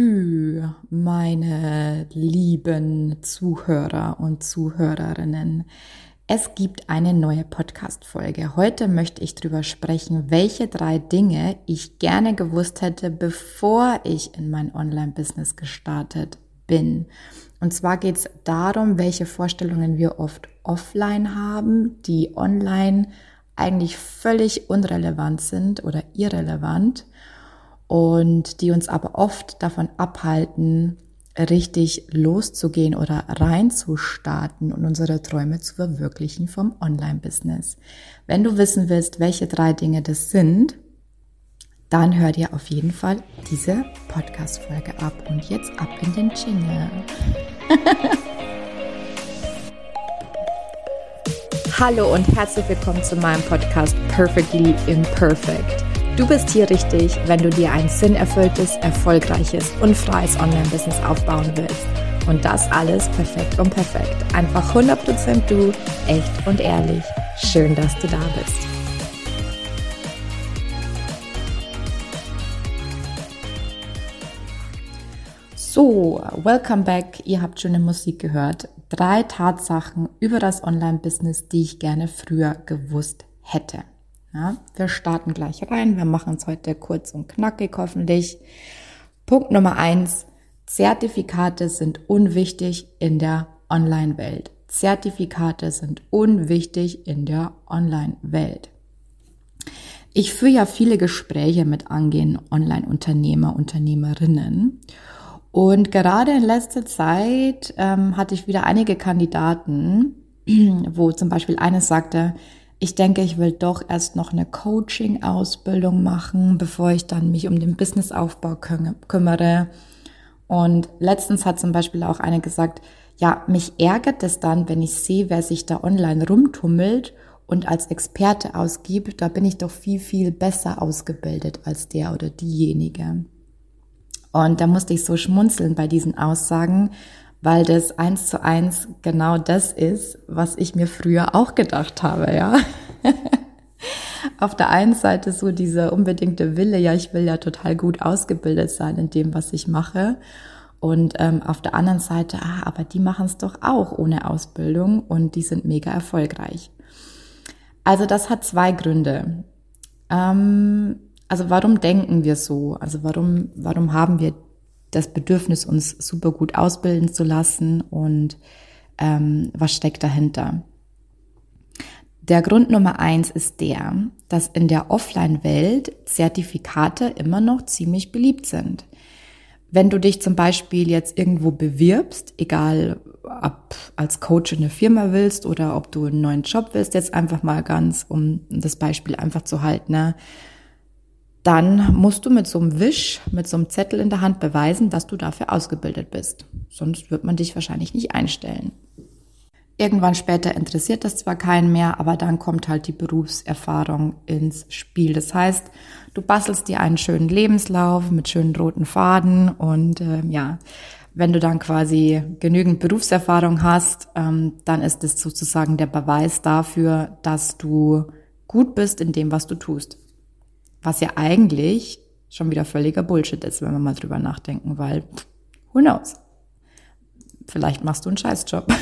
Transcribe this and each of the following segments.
Hü, meine lieben Zuhörer und Zuhörerinnen. Es gibt eine neue Podcast-Folge. Heute möchte ich darüber sprechen, welche drei Dinge ich gerne gewusst hätte, bevor ich in mein Online-Business gestartet bin. Und zwar geht es darum, welche Vorstellungen wir oft offline haben, die online eigentlich völlig unrelevant sind oder irrelevant und die uns aber oft davon abhalten, richtig loszugehen oder reinzustarten und unsere Träume zu verwirklichen vom Online-Business. Wenn du wissen willst, welche drei Dinge das sind, dann hör dir auf jeden Fall diese Podcast-Folge ab und jetzt ab in den Jingle. Hallo und herzlich willkommen zu meinem Podcast Perfectly Imperfect. Du bist hier richtig, wenn du dir ein sinnerfülltes, erfolgreiches und freies Online-Business aufbauen willst. Und das alles perfekt und perfekt. Einfach 100% du, echt und ehrlich. Schön, dass du da bist. So, welcome back. Ihr habt schöne Musik gehört. Drei Tatsachen über das Online-Business, die ich gerne früher gewusst hätte. Ja, wir starten gleich rein. Wir machen es heute kurz und knackig hoffentlich. Punkt Nummer eins. Zertifikate sind unwichtig in der Online-Welt. Zertifikate sind unwichtig in der Online-Welt. Ich führe ja viele Gespräche mit angehenden Online-Unternehmer, Unternehmerinnen. Und gerade in letzter Zeit ähm, hatte ich wieder einige Kandidaten, wo zum Beispiel eines sagte, ich denke, ich will doch erst noch eine Coaching-Ausbildung machen, bevor ich dann mich um den Businessaufbau kü kümmere. Und letztens hat zum Beispiel auch eine gesagt, ja, mich ärgert es dann, wenn ich sehe, wer sich da online rumtummelt und als Experte ausgibt, da bin ich doch viel, viel besser ausgebildet als der oder diejenige. Und da musste ich so schmunzeln bei diesen Aussagen, weil das eins zu eins genau das ist, was ich mir früher auch gedacht habe, ja. Auf der einen Seite so dieser unbedingte Wille, ja, ich will ja total gut ausgebildet sein in dem, was ich mache. Und ähm, auf der anderen Seite, ah, aber die machen es doch auch ohne Ausbildung und die sind mega erfolgreich. Also das hat zwei Gründe. Ähm, also warum denken wir so? Also warum, warum haben wir das Bedürfnis, uns super gut ausbilden zu lassen und ähm, was steckt dahinter. Der Grund Nummer eins ist der, dass in der Offline-Welt Zertifikate immer noch ziemlich beliebt sind. Wenn du dich zum Beispiel jetzt irgendwo bewirbst, egal ob als Coach in eine Firma willst oder ob du einen neuen Job willst, jetzt einfach mal ganz, um das Beispiel einfach zu halten, ne? Dann musst du mit so einem Wisch, mit so einem Zettel in der Hand beweisen, dass du dafür ausgebildet bist. Sonst wird man dich wahrscheinlich nicht einstellen. Irgendwann später interessiert das zwar keinen mehr, aber dann kommt halt die Berufserfahrung ins Spiel. Das heißt, du bastelst dir einen schönen Lebenslauf mit schönen roten Faden und äh, ja, wenn du dann quasi genügend Berufserfahrung hast, ähm, dann ist es sozusagen der Beweis dafür, dass du gut bist in dem, was du tust. Was ja eigentlich schon wieder völliger Bullshit ist, wenn wir mal drüber nachdenken, weil, who knows? Vielleicht machst du einen Scheißjob.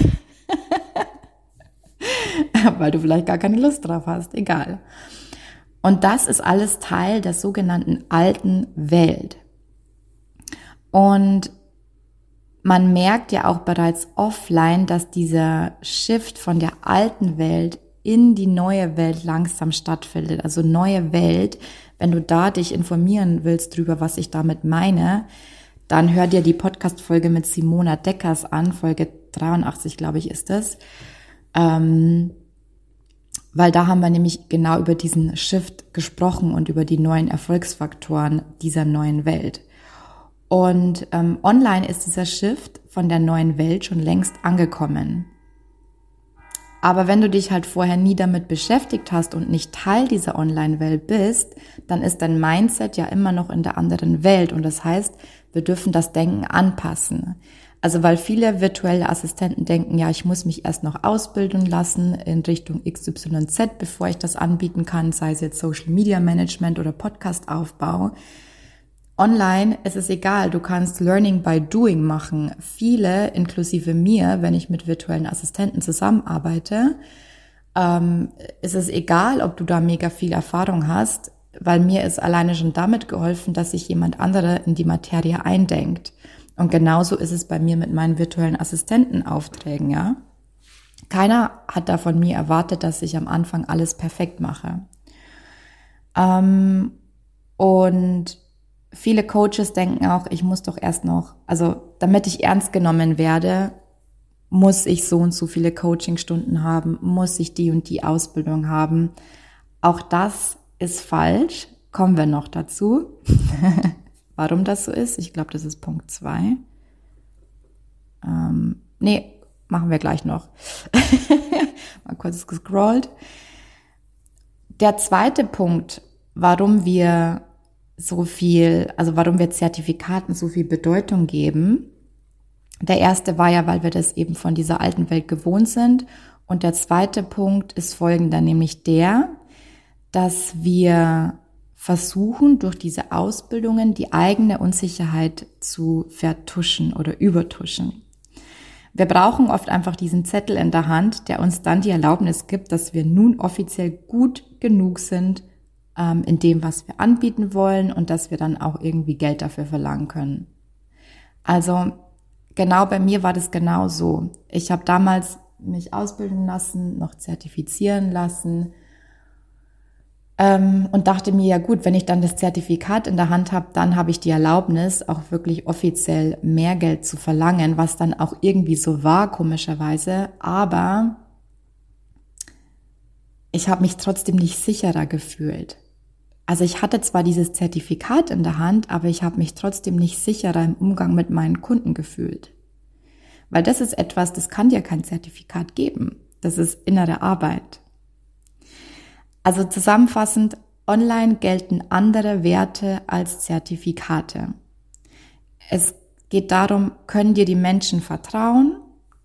weil du vielleicht gar keine Lust drauf hast, egal. Und das ist alles Teil der sogenannten alten Welt. Und man merkt ja auch bereits offline, dass dieser Shift von der alten Welt in die neue Welt langsam stattfindet. Also neue Welt wenn du da dich informieren willst drüber, was ich damit meine, dann hör dir die Podcast-Folge mit Simona Deckers an, Folge 83, glaube ich, ist es. Ähm, weil da haben wir nämlich genau über diesen Shift gesprochen und über die neuen Erfolgsfaktoren dieser neuen Welt. Und ähm, online ist dieser Shift von der neuen Welt schon längst angekommen. Aber wenn du dich halt vorher nie damit beschäftigt hast und nicht Teil dieser Online-Welt bist, dann ist dein Mindset ja immer noch in der anderen Welt. Und das heißt, wir dürfen das Denken anpassen. Also weil viele virtuelle Assistenten denken, ja, ich muss mich erst noch ausbilden lassen in Richtung XYZ, bevor ich das anbieten kann, sei es jetzt Social Media Management oder Podcast Aufbau. Online ist es egal, du kannst Learning by Doing machen. Viele, inklusive mir, wenn ich mit virtuellen Assistenten zusammenarbeite, ähm, ist es egal, ob du da mega viel Erfahrung hast, weil mir ist alleine schon damit geholfen, dass sich jemand andere in die Materie eindenkt. Und genauso ist es bei mir mit meinen virtuellen Assistentenaufträgen, ja. Keiner hat da von mir erwartet, dass ich am Anfang alles perfekt mache. Ähm, und viele Coaches denken auch, ich muss doch erst noch, also damit ich ernst genommen werde, muss ich so und so viele Coachingstunden haben, muss ich die und die Ausbildung haben. Auch das ist falsch. Kommen wir noch dazu. Warum das so ist? Ich glaube, das ist Punkt zwei. Ähm, nee, machen wir gleich noch. Mal kurz gescrollt. Der zweite Punkt, warum wir so viel, also warum wir Zertifikaten so viel Bedeutung geben. Der erste war ja, weil wir das eben von dieser alten Welt gewohnt sind. Und der zweite Punkt ist folgender, nämlich der, dass wir versuchen, durch diese Ausbildungen die eigene Unsicherheit zu vertuschen oder übertuschen. Wir brauchen oft einfach diesen Zettel in der Hand, der uns dann die Erlaubnis gibt, dass wir nun offiziell gut genug sind ähm, in dem, was wir anbieten wollen und dass wir dann auch irgendwie Geld dafür verlangen können. Also genau bei mir war das genau so. Ich habe damals mich ausbilden lassen, noch zertifizieren lassen ähm, und dachte mir, ja gut, wenn ich dann das Zertifikat in der Hand habe, dann habe ich die Erlaubnis, auch wirklich offiziell mehr Geld zu verlangen, was dann auch irgendwie so war, komischerweise. Aber ich habe mich trotzdem nicht sicherer gefühlt. Also ich hatte zwar dieses Zertifikat in der Hand, aber ich habe mich trotzdem nicht sicherer im Umgang mit meinen Kunden gefühlt. Weil das ist etwas, das kann dir kein Zertifikat geben. Das ist innere Arbeit. Also zusammenfassend, online gelten andere Werte als Zertifikate. Es geht darum, können dir die Menschen vertrauen?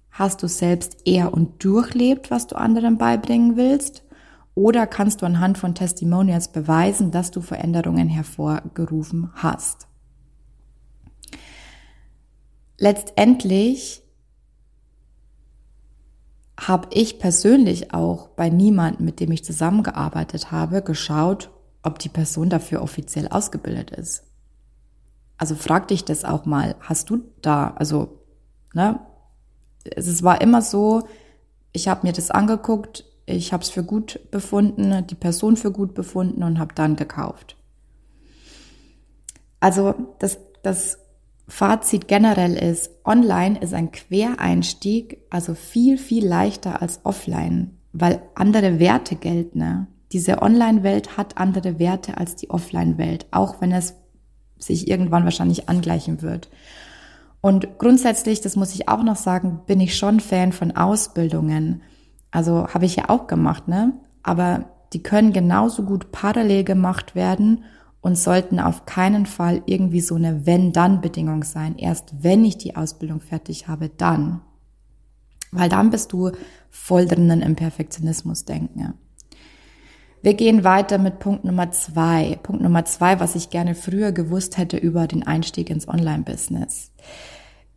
Hast du selbst eher und durchlebt, was du anderen beibringen willst? Oder kannst du anhand von Testimonials beweisen, dass du Veränderungen hervorgerufen hast? Letztendlich habe ich persönlich auch bei niemandem, mit dem ich zusammengearbeitet habe, geschaut, ob die Person dafür offiziell ausgebildet ist. Also frag dich das auch mal, hast du da, also, ne, es war immer so, ich habe mir das angeguckt, ich habe es für gut befunden, die Person für gut befunden und habe dann gekauft. Also das, das Fazit generell ist, online ist ein Quereinstieg, also viel, viel leichter als offline, weil andere Werte gelten. Ne? Diese Online-Welt hat andere Werte als die Offline-Welt, auch wenn es sich irgendwann wahrscheinlich angleichen wird. Und grundsätzlich, das muss ich auch noch sagen, bin ich schon Fan von Ausbildungen. Also habe ich ja auch gemacht, ne? Aber die können genauso gut parallel gemacht werden und sollten auf keinen Fall irgendwie so eine Wenn-Dann-Bedingung sein. Erst wenn ich die Ausbildung fertig habe, dann. Weil dann bist du voll drinnen im Perfektionismus denken. Wir gehen weiter mit Punkt Nummer zwei. Punkt Nummer zwei, was ich gerne früher gewusst hätte über den Einstieg ins Online-Business.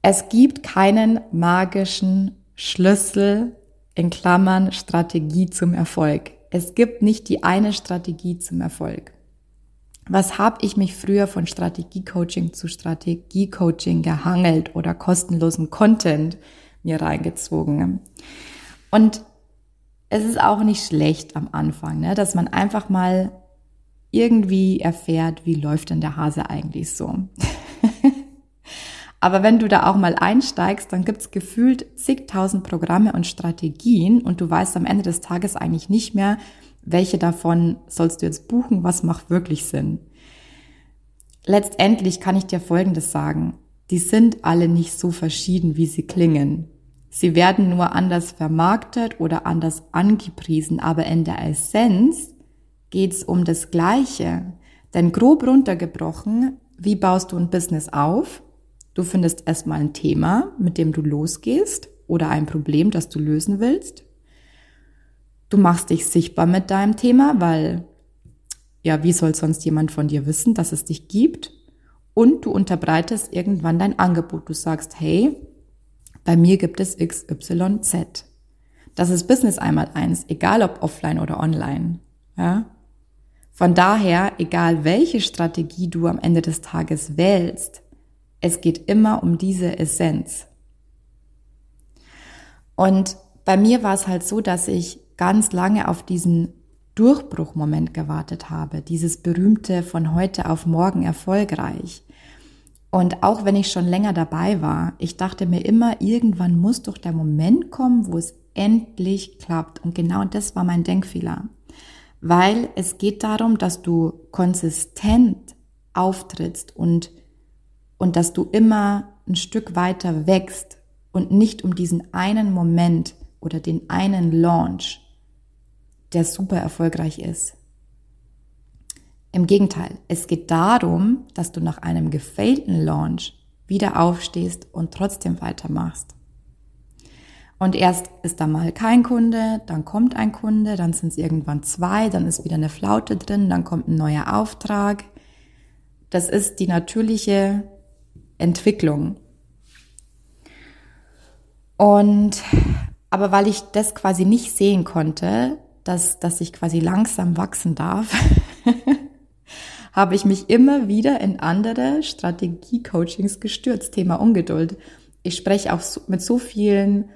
Es gibt keinen magischen Schlüssel in Klammern Strategie zum Erfolg. Es gibt nicht die eine Strategie zum Erfolg was habe ich mich früher von Strategiecoaching zu Strategiecoaching gehangelt oder kostenlosen Content mir reingezogen. Und es ist auch nicht schlecht am Anfang, ne, dass man einfach mal irgendwie erfährt, wie läuft denn der Hase eigentlich so. Aber wenn du da auch mal einsteigst, dann gibt's gefühlt zigtausend Programme und Strategien und du weißt am Ende des Tages eigentlich nicht mehr, welche davon sollst du jetzt buchen, was macht wirklich Sinn. Letztendlich kann ich dir Folgendes sagen. Die sind alle nicht so verschieden, wie sie klingen. Sie werden nur anders vermarktet oder anders angepriesen, aber in der Essenz geht's um das Gleiche. Denn grob runtergebrochen, wie baust du ein Business auf? Du findest erstmal ein Thema, mit dem du losgehst oder ein Problem, das du lösen willst. Du machst dich sichtbar mit deinem Thema, weil ja, wie soll sonst jemand von dir wissen, dass es dich gibt? und du unterbreitest irgendwann dein Angebot. Du sagst, hey, bei mir gibt es XYZ. Das ist Business einmal eins, egal ob offline oder online. Ja? Von daher, egal welche Strategie du am Ende des Tages wählst, es geht immer um diese Essenz. Und bei mir war es halt so, dass ich ganz lange auf diesen Durchbruchmoment gewartet habe, dieses berühmte von heute auf morgen erfolgreich. Und auch wenn ich schon länger dabei war, ich dachte mir immer, irgendwann muss doch der Moment kommen, wo es endlich klappt. Und genau das war mein Denkfehler. Weil es geht darum, dass du konsistent auftrittst und, und dass du immer ein Stück weiter wächst und nicht um diesen einen Moment oder den einen Launch, der super erfolgreich ist. Im Gegenteil, es geht darum, dass du nach einem gefailten Launch wieder aufstehst und trotzdem weitermachst. Und erst ist da mal kein Kunde, dann kommt ein Kunde, dann sind es irgendwann zwei, dann ist wieder eine Flaute drin, dann kommt ein neuer Auftrag. Das ist die natürliche Entwicklung. Und aber weil ich das quasi nicht sehen konnte, dass, dass ich quasi langsam wachsen darf, habe ich mich immer wieder in andere Strategie-Coachings gestürzt. Thema Ungeduld. Ich spreche auch mit so vielen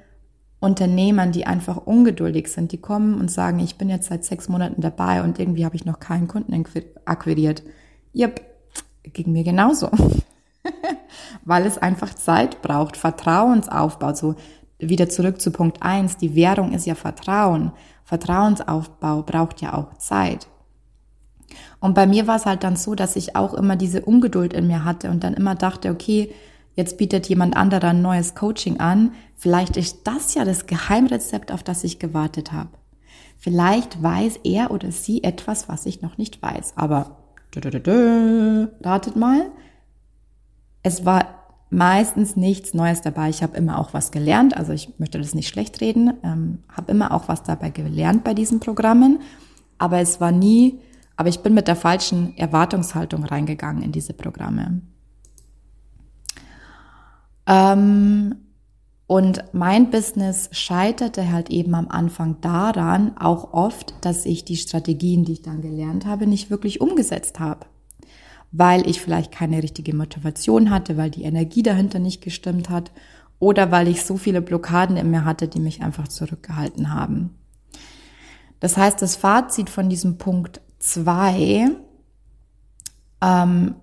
Unternehmern, die einfach ungeduldig sind. Die kommen und sagen, ich bin jetzt seit sechs Monaten dabei und irgendwie habe ich noch keinen Kunden akquiriert. Yep, ging mir genauso. Weil es einfach Zeit braucht, Vertrauensaufbau. So wieder zurück zu Punkt eins. Die Währung ist ja Vertrauen. Vertrauensaufbau braucht ja auch Zeit. Und bei mir war es halt dann so, dass ich auch immer diese Ungeduld in mir hatte und dann immer dachte, okay, jetzt bietet jemand anderer ein neues Coaching an. Vielleicht ist das ja das Geheimrezept, auf das ich gewartet habe. Vielleicht weiß er oder sie etwas, was ich noch nicht weiß. Aber ratet mal, es war meistens nichts Neues dabei. Ich habe immer auch was gelernt. Also ich möchte das nicht schlecht reden. Ähm, habe immer auch was dabei gelernt bei diesen Programmen. Aber es war nie aber ich bin mit der falschen Erwartungshaltung reingegangen in diese Programme. Ähm, und mein Business scheiterte halt eben am Anfang daran, auch oft, dass ich die Strategien, die ich dann gelernt habe, nicht wirklich umgesetzt habe. Weil ich vielleicht keine richtige Motivation hatte, weil die Energie dahinter nicht gestimmt hat oder weil ich so viele Blockaden in mir hatte, die mich einfach zurückgehalten haben. Das heißt, das Fazit von diesem Punkt Zwei, ähm,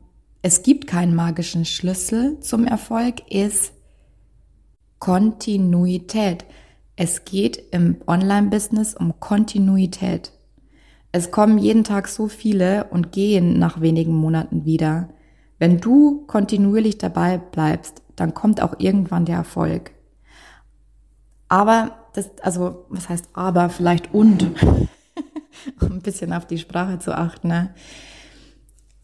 es gibt keinen magischen Schlüssel zum Erfolg, ist Kontinuität. Es geht im Online-Business um Kontinuität. Es kommen jeden Tag so viele und gehen nach wenigen Monaten wieder. Wenn du kontinuierlich dabei bleibst, dann kommt auch irgendwann der Erfolg. Aber das, also, was heißt aber, vielleicht und um ein bisschen auf die Sprache zu achten. Ne?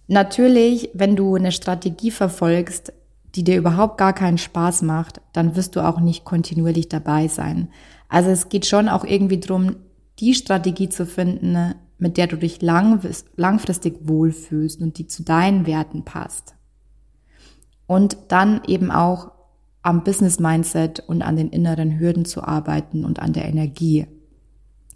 Natürlich, wenn du eine Strategie verfolgst, die dir überhaupt gar keinen Spaß macht, dann wirst du auch nicht kontinuierlich dabei sein. Also es geht schon auch irgendwie drum, die Strategie zu finden, mit der du dich lang, langfristig wohlfühlst und die zu deinen Werten passt. Und dann eben auch am Business Mindset und an den inneren Hürden zu arbeiten und an der Energie.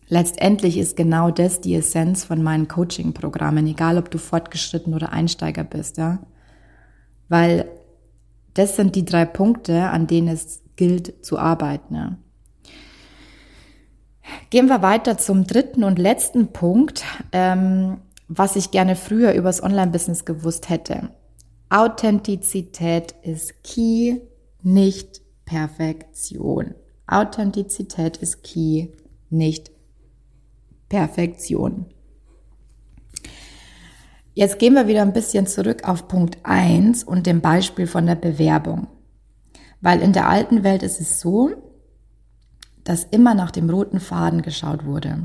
Letztendlich ist genau das die Essenz von meinen Coaching-Programmen, egal ob du fortgeschritten oder Einsteiger bist, ja. Weil das sind die drei Punkte, an denen es gilt zu arbeiten. Ja. Gehen wir weiter zum dritten und letzten Punkt, ähm, was ich gerne früher übers Online-Business gewusst hätte. Authentizität ist Key, nicht Perfektion. Authentizität ist Key, nicht Perfektion. Jetzt gehen wir wieder ein bisschen zurück auf Punkt 1 und dem Beispiel von der Bewerbung. Weil in der alten Welt ist es so, dass immer nach dem roten Faden geschaut wurde.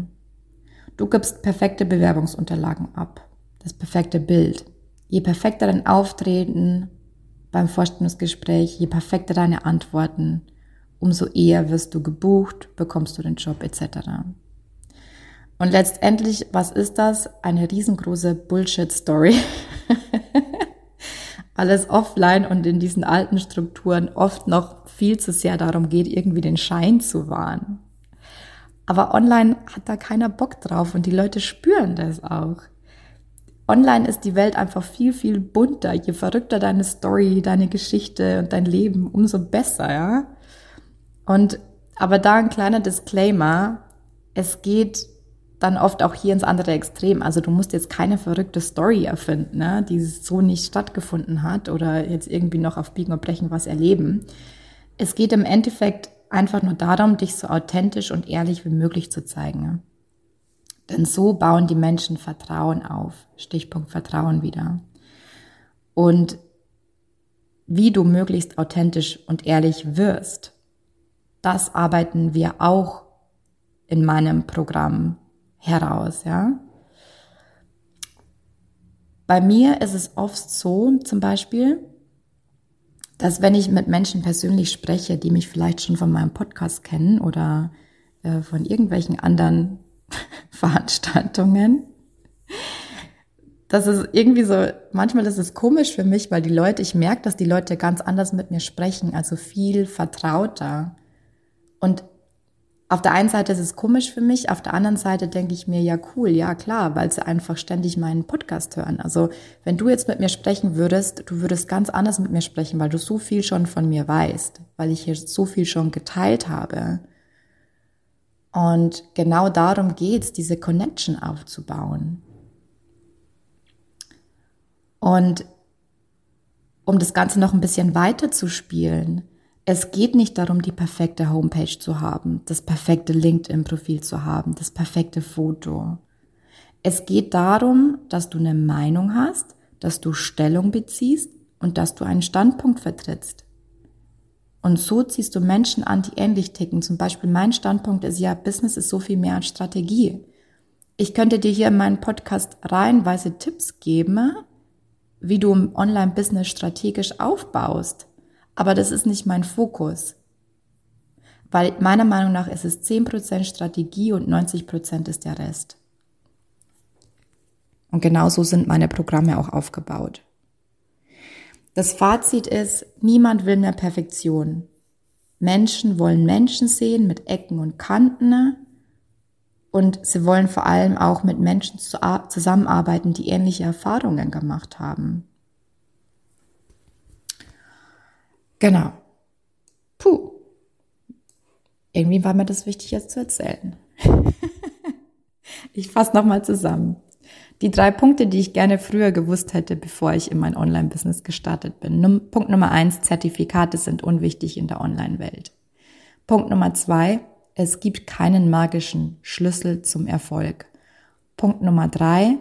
Du gibst perfekte Bewerbungsunterlagen ab, das perfekte Bild. Je perfekter dein Auftreten beim Vorstellungsgespräch, je perfekter deine Antworten, umso eher wirst du gebucht, bekommst du den Job etc. Und letztendlich, was ist das? Eine riesengroße Bullshit-Story. weil es offline und in diesen alten Strukturen oft noch viel zu sehr darum geht, irgendwie den Schein zu wahren. Aber online hat da keiner Bock drauf und die Leute spüren das auch. Online ist die Welt einfach viel, viel bunter. Je verrückter deine Story, deine Geschichte und dein Leben, umso besser, ja. Und, aber da ein kleiner Disclaimer. Es geht dann oft auch hier ins andere Extrem. Also du musst jetzt keine verrückte Story erfinden, ne, die so nicht stattgefunden hat oder jetzt irgendwie noch auf Biegen und Brechen was erleben. Es geht im Endeffekt einfach nur darum, dich so authentisch und ehrlich wie möglich zu zeigen. Denn so bauen die Menschen Vertrauen auf. Stichpunkt Vertrauen wieder. Und wie du möglichst authentisch und ehrlich wirst, das arbeiten wir auch in meinem Programm heraus, ja. Bei mir ist es oft so, zum Beispiel, dass wenn ich mit Menschen persönlich spreche, die mich vielleicht schon von meinem Podcast kennen oder äh, von irgendwelchen anderen Veranstaltungen, das ist irgendwie so, manchmal ist es komisch für mich, weil die Leute, ich merke, dass die Leute ganz anders mit mir sprechen, also viel vertrauter. Und auf der einen Seite ist es komisch für mich, auf der anderen Seite denke ich mir, ja cool, ja klar, weil sie einfach ständig meinen Podcast hören. Also wenn du jetzt mit mir sprechen würdest, du würdest ganz anders mit mir sprechen, weil du so viel schon von mir weißt, weil ich hier so viel schon geteilt habe. Und genau darum geht's, diese Connection aufzubauen. Und um das Ganze noch ein bisschen weiter zu spielen, es geht nicht darum, die perfekte Homepage zu haben, das perfekte LinkedIn-Profil zu haben, das perfekte Foto. Es geht darum, dass du eine Meinung hast, dass du Stellung beziehst und dass du einen Standpunkt vertrittst. Und so ziehst du Menschen an, die ähnlich ticken. Zum Beispiel mein Standpunkt ist ja, Business ist so viel mehr als Strategie. Ich könnte dir hier in meinen Podcast reihenweise Tipps geben, wie du Online-Business strategisch aufbaust. Aber das ist nicht mein Fokus. Weil meiner Meinung nach ist es 10% Strategie und 90% ist der Rest. Und genau so sind meine Programme auch aufgebaut. Das Fazit ist, niemand will mehr Perfektion. Menschen wollen Menschen sehen mit Ecken und Kanten und sie wollen vor allem auch mit Menschen zusammenarbeiten, die ähnliche Erfahrungen gemacht haben. Genau. Puh. Irgendwie war mir das wichtig jetzt zu erzählen. ich fasse nochmal zusammen. Die drei Punkte, die ich gerne früher gewusst hätte, bevor ich in mein Online-Business gestartet bin. Num Punkt Nummer eins, Zertifikate sind unwichtig in der Online-Welt. Punkt Nummer zwei, es gibt keinen magischen Schlüssel zum Erfolg. Punkt Nummer drei,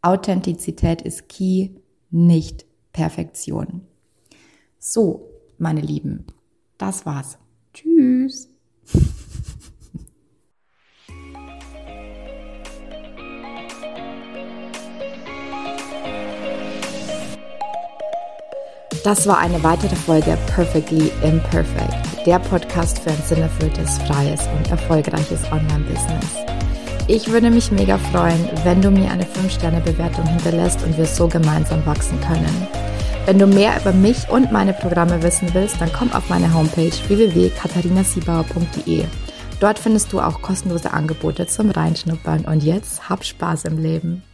Authentizität ist key, nicht Perfektion. So, meine Lieben. Das war's. Tschüss. Das war eine weitere Folge Perfectly Imperfect, der Podcast für ein sinnerfülltes, freies und erfolgreiches Online-Business. Ich würde mich mega freuen, wenn du mir eine 5-Sterne-Bewertung hinterlässt und wir so gemeinsam wachsen können. Wenn du mehr über mich und meine Programme wissen willst, dann komm auf meine Homepage www.katharinasiebauer.de. Dort findest du auch kostenlose Angebote zum Reinschnuppern und jetzt hab Spaß im Leben.